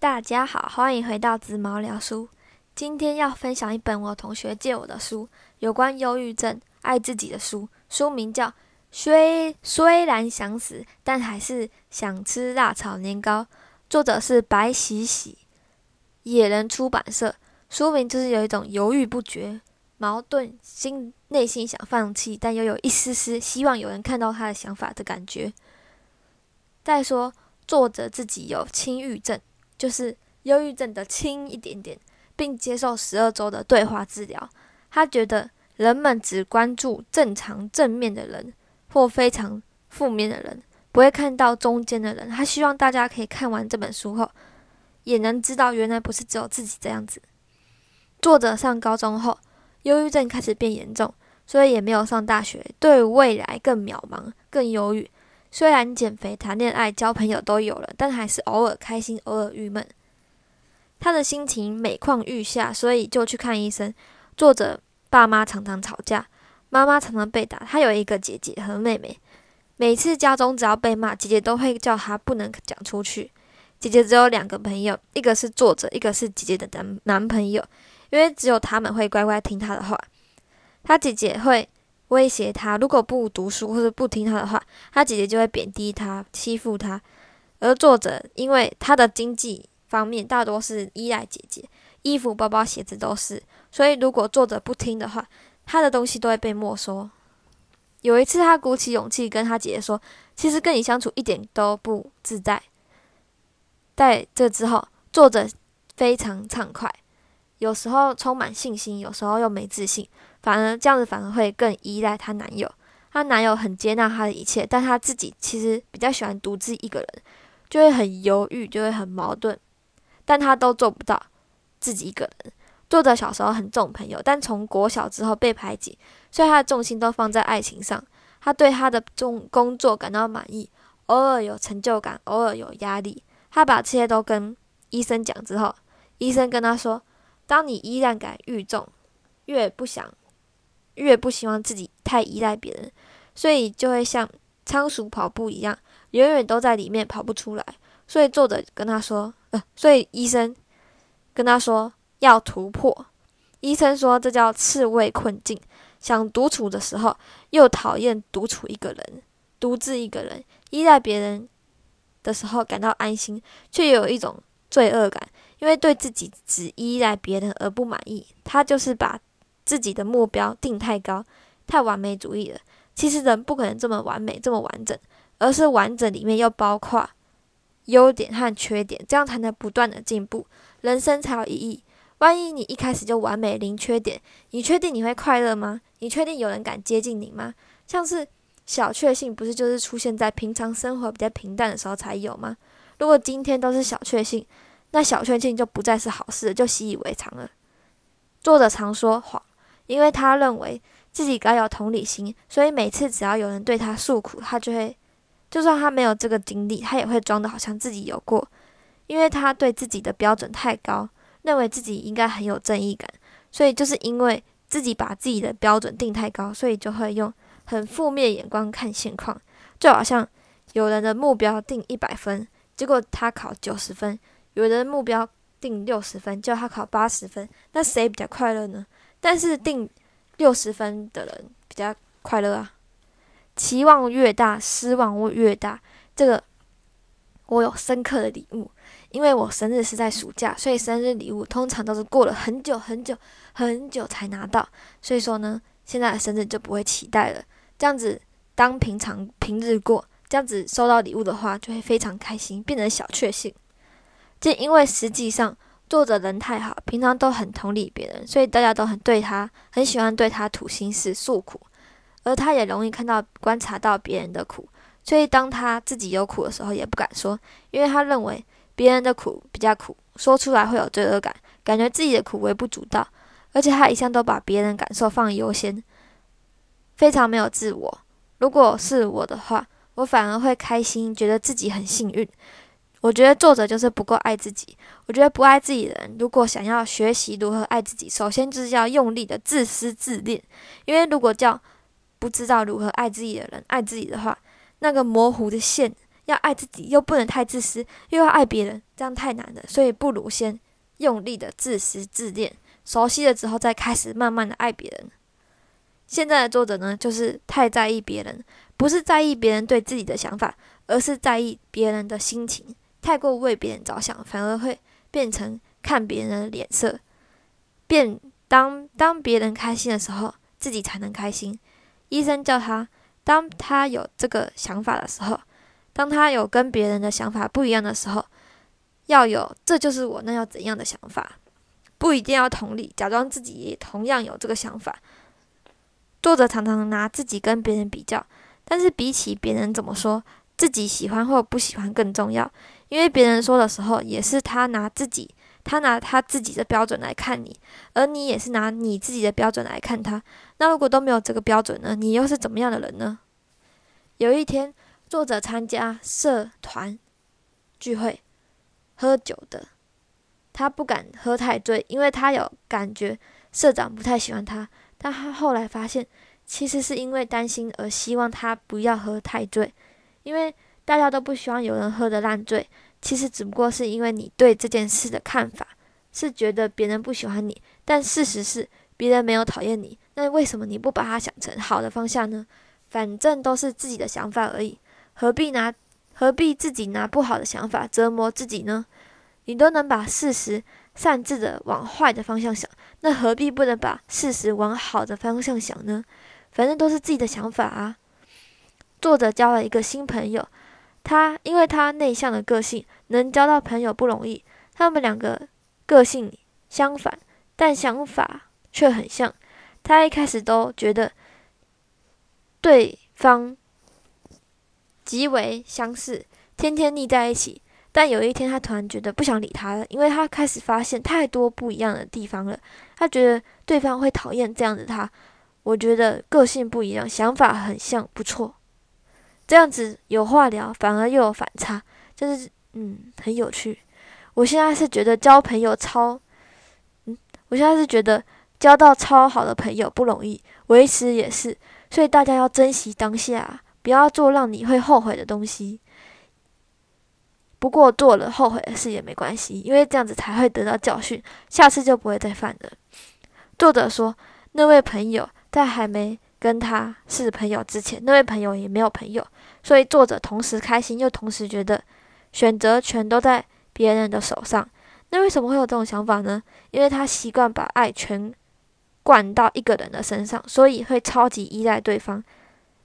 大家好，欢迎回到紫毛聊书。今天要分享一本我同学借我的书，有关忧郁症、爱自己的书。书名叫《虽虽然想死，但还是想吃辣炒年糕》，作者是白喜喜，野人出版社。书名就是有一种犹豫不决、矛盾，心内心想放弃，但又有一丝丝希望有人看到他的想法的感觉。再说，作者自己有轻郁症。就是忧郁症的轻一点点，并接受十二周的对话治疗。他觉得人们只关注正常正面的人或非常负面的人，不会看到中间的人。他希望大家可以看完这本书后，也能知道原来不是只有自己这样子。作者上高中后，忧郁症开始变严重，所以也没有上大学，对未来更渺茫、更忧郁。虽然减肥、谈恋爱、交朋友都有了，但还是偶尔开心，偶尔郁闷。他的心情每况愈下，所以就去看医生。作者爸妈常常吵架，妈妈常常被打。他有一个姐姐和妹妹，每次家中只要被骂，姐姐都会叫他不能讲出去。姐姐只有两个朋友，一个是作者，一个是姐姐的男男朋友，因为只有他们会乖乖听他的话。他姐姐会。威胁他，如果不读书或者不听他的话，他姐姐就会贬低他、欺负他。而作者因为他的经济方面大多是依赖姐姐，衣服、包包、鞋子都是，所以如果作者不听的话，他的东西都会被没收。有一次，他鼓起勇气跟他姐姐说：“其实跟你相处一点都不自在。”在这之后，作者非常畅快，有时候充满信心，有时候又没自信。反而这样子反而会更依赖她男友，她男友很接纳她的一切，但她自己其实比较喜欢独自一个人，就会很犹豫，就会很矛盾，但她都做不到自己一个人。作者小时候很重朋友，但从国小之后被排挤，所以他的重心都放在爱情上。他对他的重工作感到满意，偶尔有成就感，偶尔有压力。他把这些都跟医生讲之后，医生跟他说：“当你依然感愈重，越不想。”越不希望自己太依赖别人，所以就会像仓鼠跑步一样，永远都在里面跑不出来。所以作者跟他说，呃，所以医生跟他说要突破。医生说这叫刺猬困境，想独处的时候又讨厌独处一个人，独自一个人依赖别人的时候感到安心，却有一种罪恶感，因为对自己只依赖别人而不满意。他就是把。自己的目标定太高，太完美主义了。其实人不可能这么完美，这么完整，而是完整里面又包括优点和缺点，这样才能不断的进步，人生才有意义。万一你一开始就完美零缺点，你确定你会快乐吗？你确定有人敢接近你吗？像是小确幸，不是就是出现在平常生活比较平淡的时候才有吗？如果今天都是小确幸，那小确幸就不再是好事，就习以为常了。作者常说谎。因为他认为自己该有同理心，所以每次只要有人对他诉苦，他就会，就算他没有这个经历，他也会装的好像自己有过。因为他对自己的标准太高，认为自己应该很有正义感，所以就是因为自己把自己的标准定太高，所以就会用很负面眼光看现况。就好像有人的目标定一百分，结果他考九十分；有人目标定六十分，叫他考八十分，那谁比较快乐呢？但是定六十分的人比较快乐啊，期望越大，失望会越大。这个我有深刻的礼物，因为我生日是在暑假，所以生日礼物通常都是过了很久很久很久才拿到。所以说呢，现在的生日就不会期待了。这样子当平常平日过，这样子收到礼物的话，就会非常开心，变成小确幸。这因为实际上。作者人太好，平常都很同理别人，所以大家都很对他，很喜欢对他吐心事、诉苦。而他也容易看到、观察到别人的苦，所以当他自己有苦的时候，也不敢说，因为他认为别人的苦比较苦，说出来会有罪恶感，感觉自己的苦微不足道。而且他一向都把别人感受放优先，非常没有自我。如果是我的话，我反而会开心，觉得自己很幸运。我觉得作者就是不够爱自己。我觉得不爱自己的人，如果想要学习如何爱自己，首先就是要用力的自私自恋。因为如果叫不知道如何爱自己的人爱自己的话，那个模糊的线要爱自己又不能太自私，又要爱别人，这样太难了。所以不如先用力的自私自恋，熟悉了之后再开始慢慢的爱别人。现在的作者呢，就是太在意别人，不是在意别人对自己的想法，而是在意别人的心情，太过为别人着想，反而会变成看别人的脸色，变当当别人开心的时候，自己才能开心。医生叫他，当他有这个想法的时候，当他有跟别人的想法不一样的时候，要有这就是我那要怎样的想法，不一定要同理，假装自己也同样有这个想法。作者常常拿自己跟别人比较，但是比起别人怎么说，自己喜欢或不喜欢更重要。因为别人说的时候，也是他拿自己，他拿他自己的标准来看你，而你也是拿你自己的标准来看他。那如果都没有这个标准呢？你又是怎么样的人呢？有一天，作者参加社团聚会，喝酒的，他不敢喝太醉，因为他有感觉社长不太喜欢他。但他后来发现，其实是因为担心而希望他不要喝太醉，因为大家都不希望有人喝得烂醉。其实只不过是因为你对这件事的看法是觉得别人不喜欢你，但事实是别人没有讨厌你。那为什么你不把它想成好的方向呢？反正都是自己的想法而已，何必拿何必自己拿不好的想法折磨自己呢？你都能把事实擅自的往坏的方向想，那何必不能把事实往好的方向想呢？反正都是自己的想法啊。作者交了一个新朋友，他因为他内向的个性，能交到朋友不容易。他们两个个性相反，但想法却很像。他一开始都觉得对方极为相似，天天腻在一起。但有一天，他突然觉得不想理他了，因为他开始发现太多不一样的地方了。他觉得对方会讨厌这样子他。我觉得个性不一样，想法很像，不错。这样子有话聊，反而又有反差，就是嗯，很有趣。我现在是觉得交朋友超，嗯，我现在是觉得。交到超好的朋友不容易，维持也是，所以大家要珍惜当下，不要做让你会后悔的东西。不过做了后悔的事也没关系，因为这样子才会得到教训，下次就不会再犯了。作者说，那位朋友在还没跟他是朋友之前，那位朋友也没有朋友，所以作者同时开心又同时觉得选择权都在别人的手上。那为什么会有这种想法呢？因为他习惯把爱全。灌到一个人的身上，所以会超级依赖对方。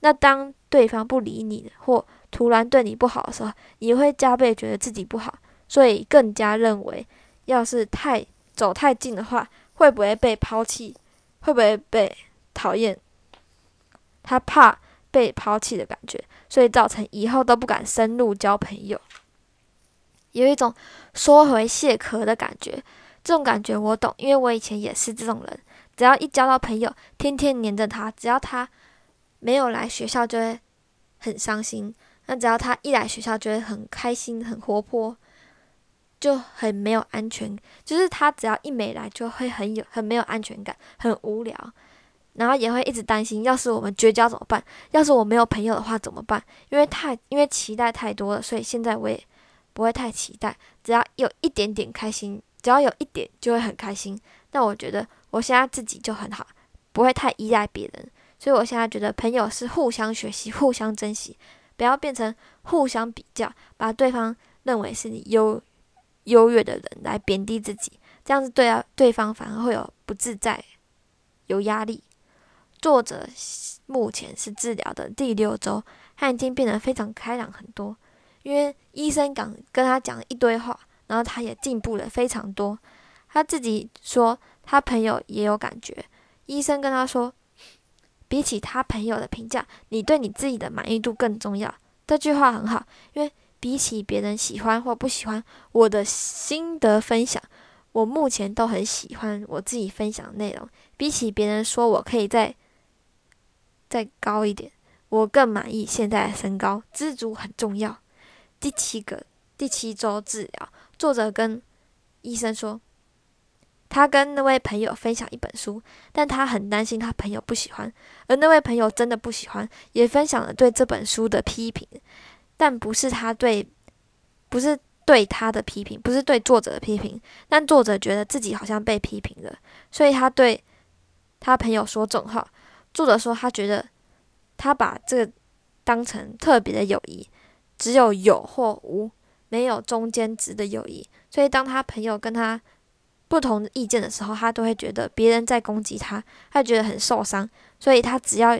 那当对方不理你或突然对你不好的时候，你会加倍觉得自己不好，所以更加认为，要是太走太近的话，会不会被抛弃？会不会被讨厌？他怕被抛弃的感觉，所以造成以后都不敢深入交朋友，有一种缩回蟹壳的感觉。这种感觉我懂，因为我以前也是这种人。只要一交到朋友，天天黏着他；只要他没有来学校，就会很伤心。那只要他一来学校，就会很开心、很活泼，就很没有安全。就是他只要一没来，就会很有、很没有安全感，很无聊。然后也会一直担心，要是我们绝交怎么办？要是我没有朋友的话怎么办？因为太因为期待太多了，所以现在我也不会太期待。只要有一点点开心，只要有一点，就会很开心。那我觉得。我现在自己就很好，不会太依赖别人，所以我现在觉得朋友是互相学习、互相珍惜，不要变成互相比较，把对方认为是你优优越的人来贬低自己，这样子对啊，对方反而会有不自在、有压力。作者目前是治疗的第六周，他已经变得非常开朗很多，因为医生刚跟他讲了一堆话，然后他也进步了非常多。他自己说。他朋友也有感觉，医生跟他说，比起他朋友的评价，你对你自己的满意度更重要。这句话很好，因为比起别人喜欢或不喜欢我的心得分享，我目前都很喜欢我自己分享的内容。比起别人说我可以在再高一点，我更满意现在的身高。知足很重要。第七个第七周治疗，作者跟医生说。他跟那位朋友分享一本书，但他很担心他朋友不喜欢，而那位朋友真的不喜欢，也分享了对这本书的批评。但不是他对，不是对他的批评，不是对作者的批评，但作者觉得自己好像被批评了，所以他对他朋友说这种话。作者说他觉得他把这个当成特别的友谊，只有有或无，没有中间值的友谊。所以当他朋友跟他不同意见的时候，他都会觉得别人在攻击他，他觉得很受伤。所以他只要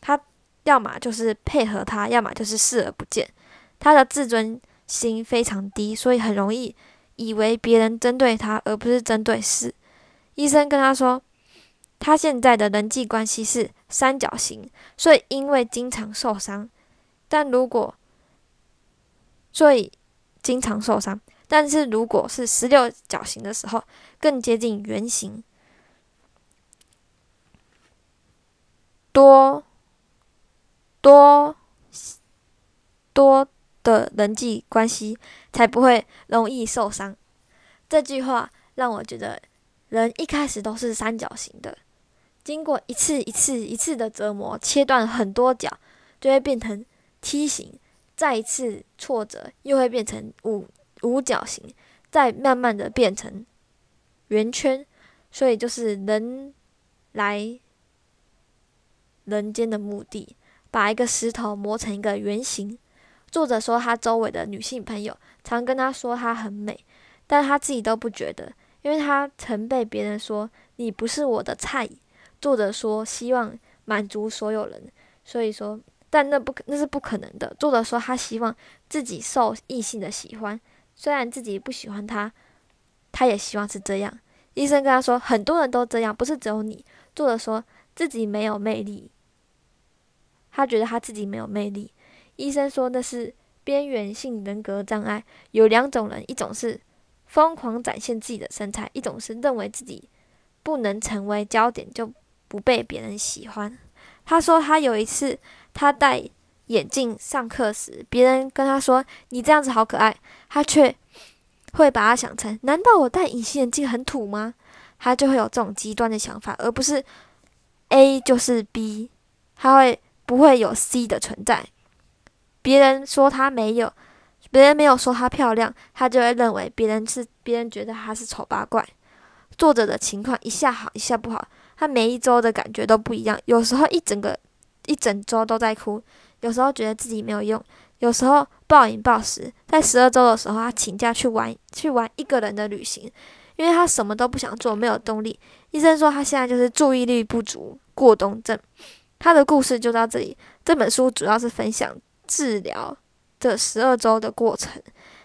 他要么就是配合他，要么就是视而不见。他的自尊心非常低，所以很容易以为别人针对他，而不是针对事。医生跟他说，他现在的人际关系是三角形，所以因为经常受伤，但如果所以经常受伤，但是如果是十六角形的时候，更接近圆形。多多多的人际关系才不会容易受伤。这句话让我觉得，人一开始都是三角形的，经过一次一次一次的折磨，切断很多角，就会变成梯形；再一次挫折，又会变成五五角形，再慢慢的变成圆圈。所以就是人来。人间的目的，把一个石头磨成一个圆形。作者说，他周围的女性朋友常跟他说她很美，但他自己都不觉得，因为他曾被别人说你不是我的菜。作者说希望满足所有人，所以说，但那不可那是不可能的。作者说他希望自己受异性的喜欢，虽然自己不喜欢他，他也希望是这样。医生跟他说，很多人都这样，不是只有你。作者说自己没有魅力。他觉得他自己没有魅力。医生说那是边缘性人格障碍。有两种人，一种是疯狂展现自己的身材，一种是认为自己不能成为焦点就不被别人喜欢。他说他有一次他戴眼镜上课时，别人跟他说你这样子好可爱，他却会把他想成难道我戴隐形眼镜很土吗？他就会有这种极端的想法，而不是 A 就是 B，他会。不会有 C 的存在。别人说他没有，别人没有说他漂亮，他就会认为别人是别人觉得他是丑八怪。作者的情况一下好一下不好，他每一周的感觉都不一样。有时候一整个一整周都在哭，有时候觉得自己没有用，有时候暴饮暴食。在十二周的时候，他请假去玩去玩一个人的旅行，因为他什么都不想做，没有动力。医生说他现在就是注意力不足过动症。他的故事就到这里。这本书主要是分享治疗这十二周的过程，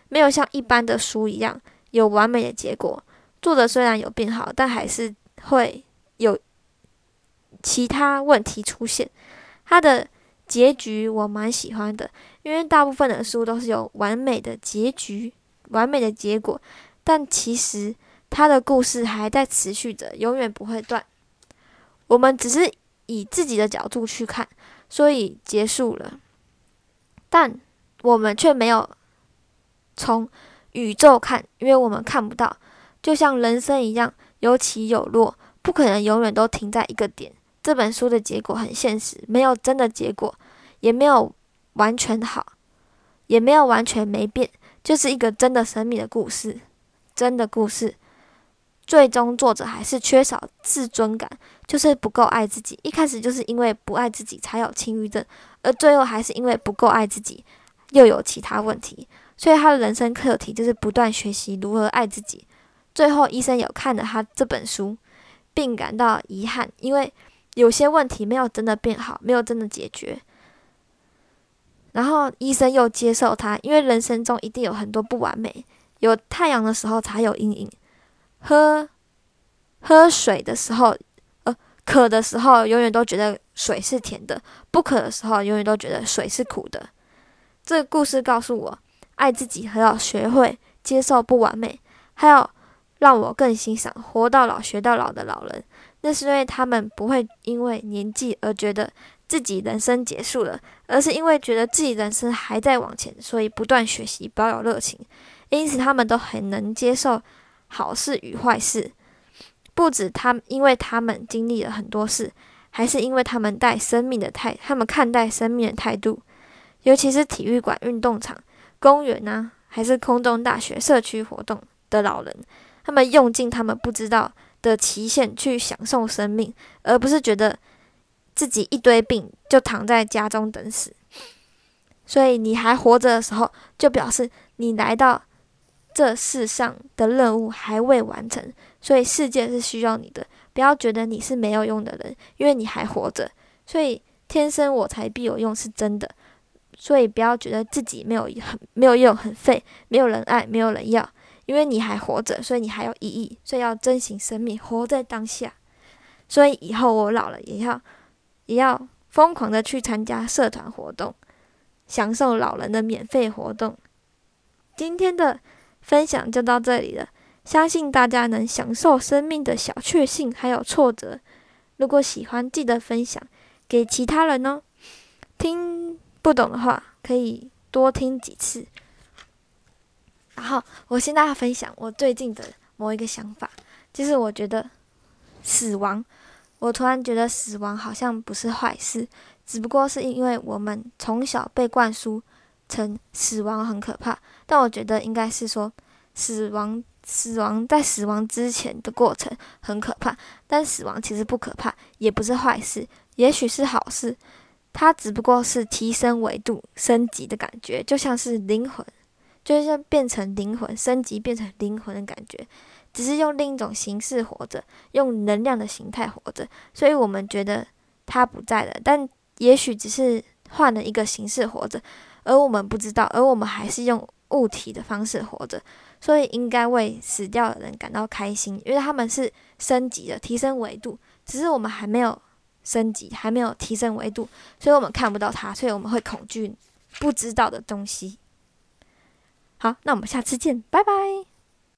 没有像一般的书一样有完美的结果。作者虽然有变好，但还是会有其他问题出现。他的结局我蛮喜欢的，因为大部分的书都是有完美的结局、完美的结果，但其实他的故事还在持续着，永远不会断。我们只是。以自己的角度去看，所以结束了。但我们却没有从宇宙看，因为我们看不到。就像人生一样，有起有落，不可能永远都停在一个点。这本书的结果很现实，没有真的结果，也没有完全好，也没有完全没变，就是一个真的神秘的故事，真的故事。最终，作者还是缺少自尊感，就是不够爱自己。一开始就是因为不爱自己才有轻郁症，而最后还是因为不够爱自己，又有其他问题。所以他的人生课题就是不断学习如何爱自己。最后，医生有看了他这本书，并感到遗憾，因为有些问题没有真的变好，没有真的解决。然后医生又接受他，因为人生中一定有很多不完美，有太阳的时候才有阴影。喝喝水的时候，呃，渴的时候，永远都觉得水是甜的；不渴的时候，永远都觉得水是苦的。这个故事告诉我，爱自己还要学会接受不完美，还有让我更欣赏活到老学到老的老人。那是因为他们不会因为年纪而觉得自己人生结束了，而是因为觉得自己人生还在往前，所以不断学习，保有热情。因此，他们都很能接受。好事与坏事，不止他，因为他们经历了很多事，还是因为他们待生命的态，他们看待生命的态度尤其是体育馆、运动场、公园呐，还是空中大学社区活动的老人，他们用尽他们不知道的期限去享受生命，而不是觉得自己一堆病就躺在家中等死。所以你还活着的时候，就表示你来到这世上的任务还未完成，所以世界是需要你的。不要觉得你是没有用的人，因为你还活着，所以天生我材必有用是真的。所以不要觉得自己没有很没有用、很废，没有人爱、没有人要，因为你还活着，所以你还有意义。所以要珍惜生命，活在当下。所以以后我老了，也要也要疯狂的去参加社团活动，享受老人的免费活动。今天的分享就到这里了。相信大家能享受生命的小确幸，还有挫折。如果喜欢，记得分享给其他人哦。听不懂的话，可以多听几次。然后，我现在要分享我最近的某一个想法，就是我觉得死亡，我突然觉得死亡好像不是坏事，只不过是因为我们从小被灌输成死亡很可怕。但我觉得应该是说死亡。死亡在死亡之前的过程很可怕，但死亡其实不可怕，也不是坏事，也许是好事。它只不过是提升维度、升级的感觉，就像是灵魂，就像变成灵魂、升级变成灵魂的感觉，只是用另一种形式活着，用能量的形态活着。所以我们觉得他不在了，但也许只是换了一个形式活着，而我们不知道，而我们还是用物体的方式活着。所以应该为死掉的人感到开心，因为他们是升级的、提升维度，只是我们还没有升级，还没有提升维度，所以我们看不到他，所以我们会恐惧不知道的东西。好，那我们下次见，拜拜。